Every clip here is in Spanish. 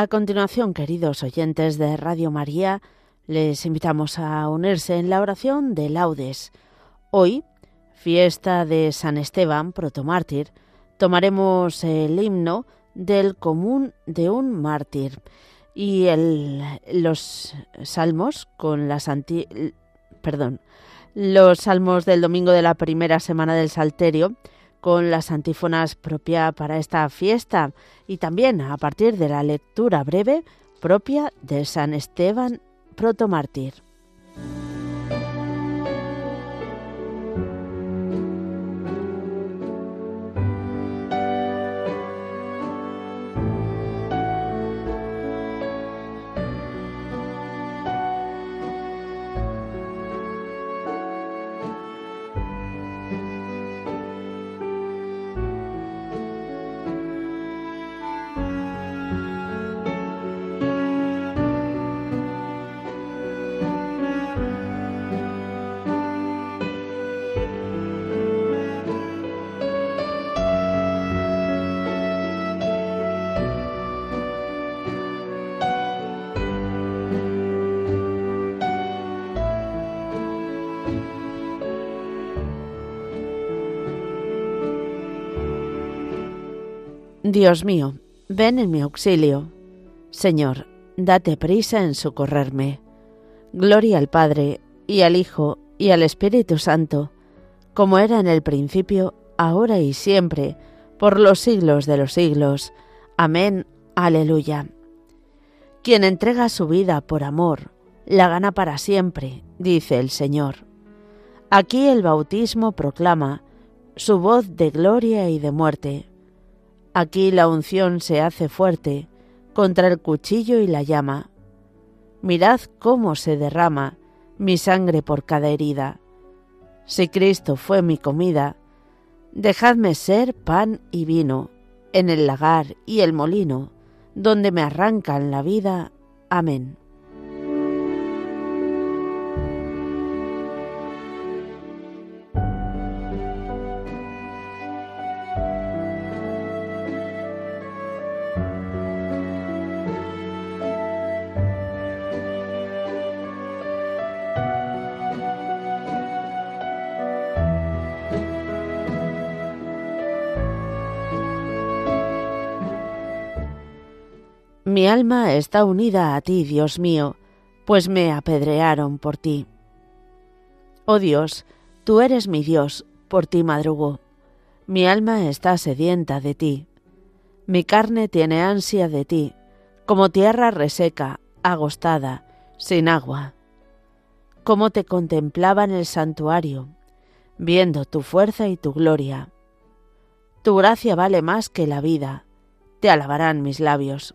A continuación, queridos oyentes de Radio María, les invitamos a unirse en la oración de laudes. Hoy, fiesta de San Esteban, protomártir, tomaremos el himno del común de un mártir y los salmos con las anti, perdón, los salmos del domingo de la primera semana del Salterio con las antífonas propia para esta fiesta y también a partir de la lectura breve propia de San Esteban protomártir. Dios mío, ven en mi auxilio. Señor, date prisa en socorrerme. Gloria al Padre, y al Hijo, y al Espíritu Santo, como era en el principio, ahora y siempre, por los siglos de los siglos. Amén. Aleluya. Quien entrega su vida por amor, la gana para siempre, dice el Señor. Aquí el bautismo proclama su voz de gloria y de muerte Aquí la unción se hace fuerte contra el cuchillo y la llama. Mirad cómo se derrama mi sangre por cada herida. Si Cristo fue mi comida, dejadme ser pan y vino en el lagar y el molino, donde me arrancan la vida. Amén. Mi alma está unida a ti, Dios mío, pues me apedrearon por ti. Oh Dios, tú eres mi Dios, por ti madrugo. Mi alma está sedienta de ti. Mi carne tiene ansia de ti, como tierra reseca, agostada, sin agua. Como te contemplaba en el santuario, viendo tu fuerza y tu gloria. Tu gracia vale más que la vida, te alabarán mis labios.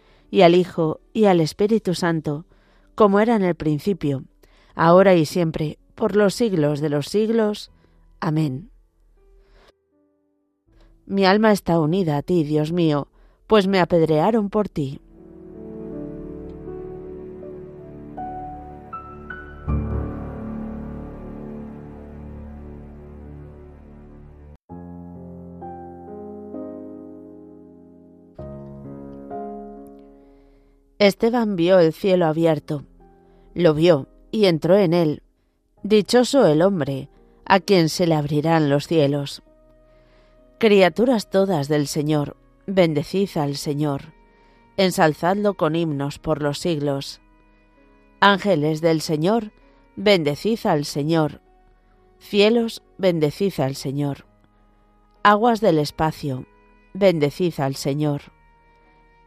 y al Hijo, y al Espíritu Santo, como era en el principio, ahora y siempre, por los siglos de los siglos. Amén. Mi alma está unida a ti, Dios mío, pues me apedrearon por ti. Esteban vio el cielo abierto, lo vio y entró en él. Dichoso el hombre, a quien se le abrirán los cielos. Criaturas todas del Señor, bendecid al Señor, ensalzadlo con himnos por los siglos. Ángeles del Señor, bendecid al Señor. Cielos, bendecid al Señor. Aguas del espacio, bendecid al Señor.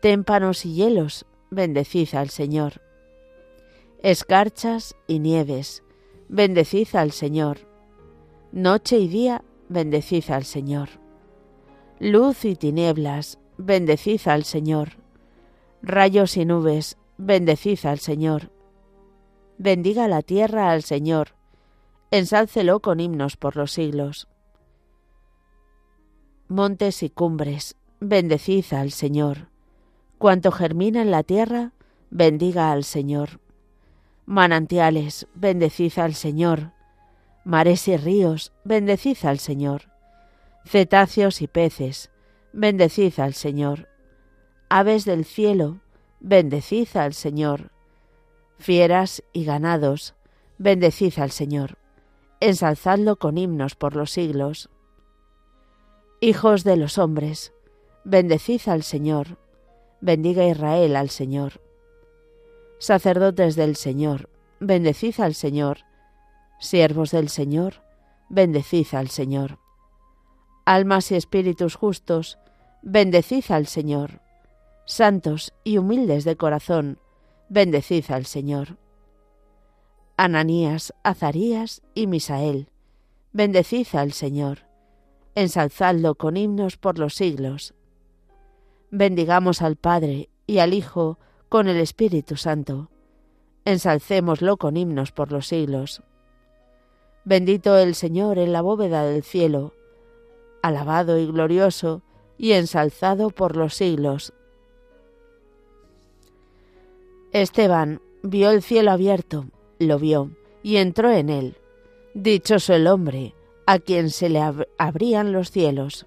Témpanos y hielos, bendecid al Señor. Escarchas y nieves, bendecid al Señor. Noche y día, bendecid al Señor. Luz y tinieblas, bendecid al Señor. Rayos y nubes, bendecid al Señor. Bendiga la tierra al Señor, ensálcelo con himnos por los siglos. Montes y cumbres, bendecid al Señor. Cuanto germina en la tierra, bendiga al Señor. Manantiales, bendecid al Señor. Mares y ríos, bendecid al Señor. Cetáceos y peces, bendecid al Señor. Aves del cielo, bendecid al Señor. Fieras y ganados, bendecid al Señor. Ensalzadlo con himnos por los siglos. Hijos de los hombres, bendecid al Señor. Bendiga Israel al Señor. Sacerdotes del Señor, bendecid al Señor. Siervos del Señor, bendecid al Señor. Almas y espíritus justos, bendecid al Señor. Santos y humildes de corazón, bendecid al Señor. Ananías, Azarías y Misael, bendecid al Señor. Ensalzadlo con himnos por los siglos. Bendigamos al Padre y al Hijo con el Espíritu Santo. Ensalcémoslo con himnos por los siglos. Bendito el Señor en la bóveda del cielo, alabado y glorioso y ensalzado por los siglos. Esteban vio el cielo abierto, lo vio y entró en él. Dichoso el hombre a quien se le abrían los cielos.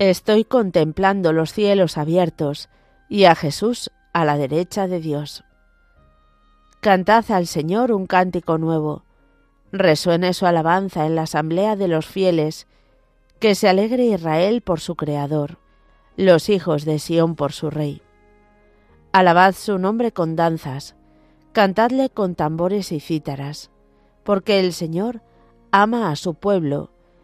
Estoy contemplando los cielos abiertos y a Jesús a la derecha de Dios. Cantad al Señor un cántico nuevo. Resuene su alabanza en la asamblea de los fieles. Que se alegre Israel por su Creador, los hijos de Sión por su Rey. Alabad su nombre con danzas, cantadle con tambores y cítaras, porque el Señor ama a su pueblo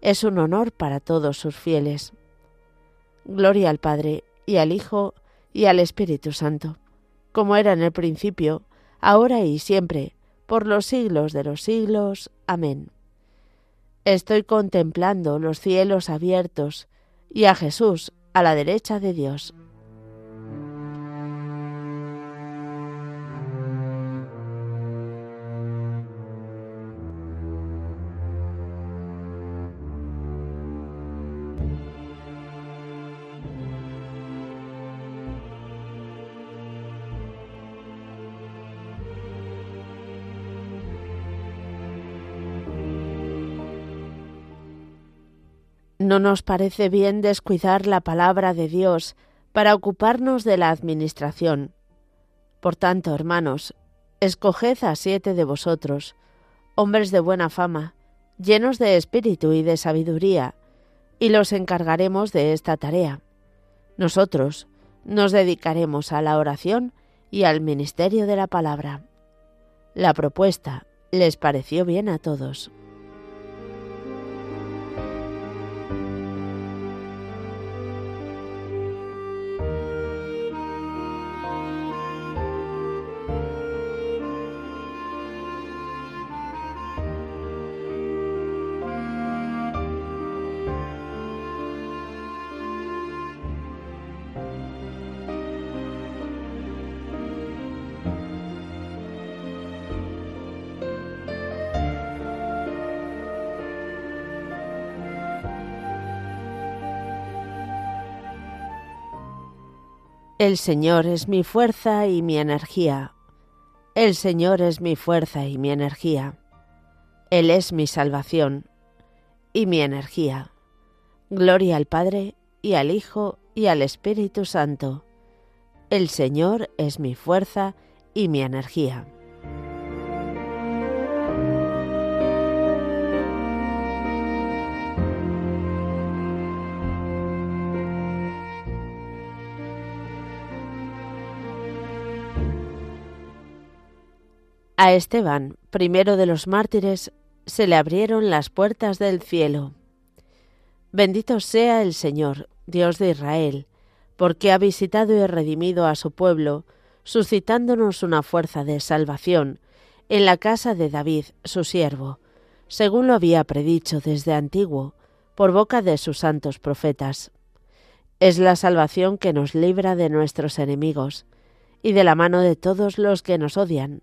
es un honor para todos sus fieles. Gloria al Padre, y al Hijo, y al Espíritu Santo, como era en el principio, ahora y siempre, por los siglos de los siglos. Amén. Estoy contemplando los cielos abiertos y a Jesús a la derecha de Dios. No nos parece bien descuidar la palabra de Dios para ocuparnos de la administración. Por tanto, hermanos, escoged a siete de vosotros, hombres de buena fama, llenos de espíritu y de sabiduría, y los encargaremos de esta tarea. Nosotros nos dedicaremos a la oración y al ministerio de la palabra. La propuesta les pareció bien a todos. El Señor es mi fuerza y mi energía. El Señor es mi fuerza y mi energía. Él es mi salvación y mi energía. Gloria al Padre y al Hijo y al Espíritu Santo. El Señor es mi fuerza y mi energía. A Esteban, primero de los mártires, se le abrieron las puertas del cielo. Bendito sea el Señor, Dios de Israel, porque ha visitado y redimido a su pueblo, suscitándonos una fuerza de salvación en la casa de David, su siervo, según lo había predicho desde antiguo, por boca de sus santos profetas. Es la salvación que nos libra de nuestros enemigos y de la mano de todos los que nos odian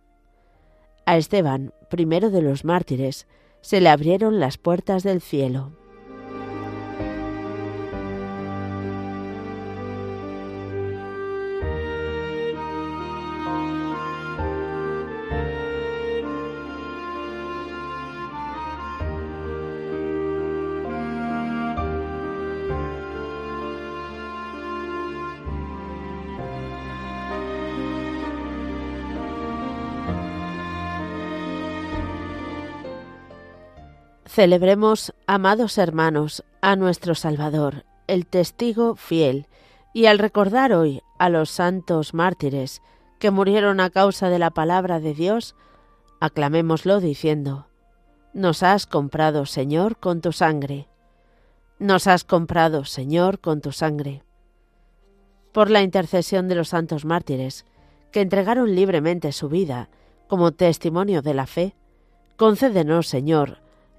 A Esteban, primero de los mártires, se le abrieron las puertas del cielo. Celebremos, amados hermanos, a nuestro Salvador, el testigo fiel, y al recordar hoy a los santos mártires que murieron a causa de la palabra de Dios, aclamémoslo diciendo, Nos has comprado, Señor, con tu sangre. Nos has comprado, Señor, con tu sangre. Por la intercesión de los santos mártires, que entregaron libremente su vida como testimonio de la fe, concédenos, Señor,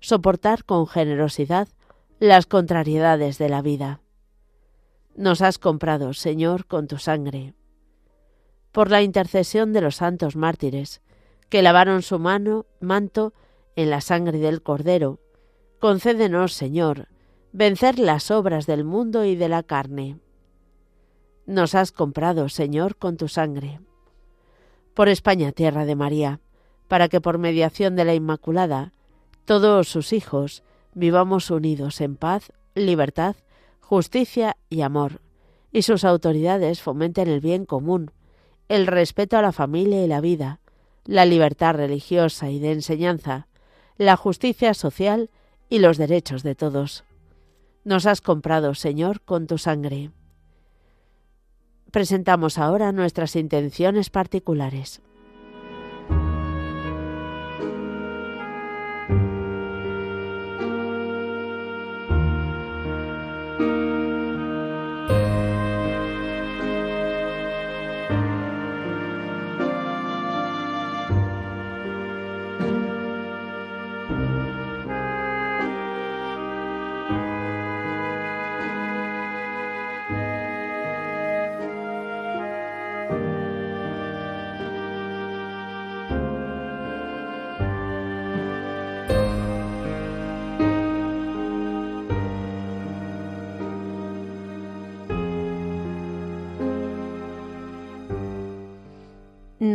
soportar con generosidad las contrariedades de la vida. Nos has comprado, Señor, con tu sangre. Por la intercesión de los santos mártires, que lavaron su mano, manto en la sangre del Cordero, concédenos, Señor, vencer las obras del mundo y de la carne. Nos has comprado, Señor, con tu sangre. Por España, tierra de María, para que por mediación de la Inmaculada todos sus hijos vivamos unidos en paz, libertad, justicia y amor, y sus autoridades fomenten el bien común, el respeto a la familia y la vida, la libertad religiosa y de enseñanza, la justicia social y los derechos de todos. Nos has comprado, Señor, con tu sangre. Presentamos ahora nuestras intenciones particulares.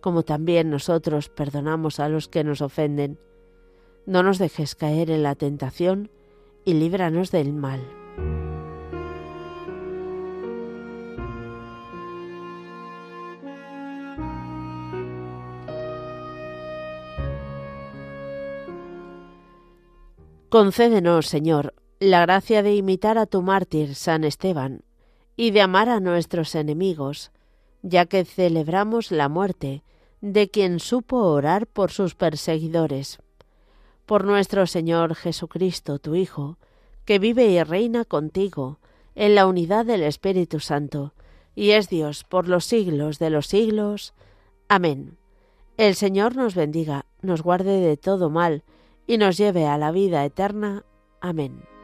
como también nosotros perdonamos a los que nos ofenden. No nos dejes caer en la tentación y líbranos del mal. Concédenos, Señor, la gracia de imitar a tu mártir San Esteban y de amar a nuestros enemigos, ya que celebramos la muerte de quien supo orar por sus perseguidores. Por nuestro Señor Jesucristo, tu Hijo, que vive y reina contigo en la unidad del Espíritu Santo, y es Dios por los siglos de los siglos. Amén. El Señor nos bendiga, nos guarde de todo mal, y nos lleve a la vida eterna. Amén.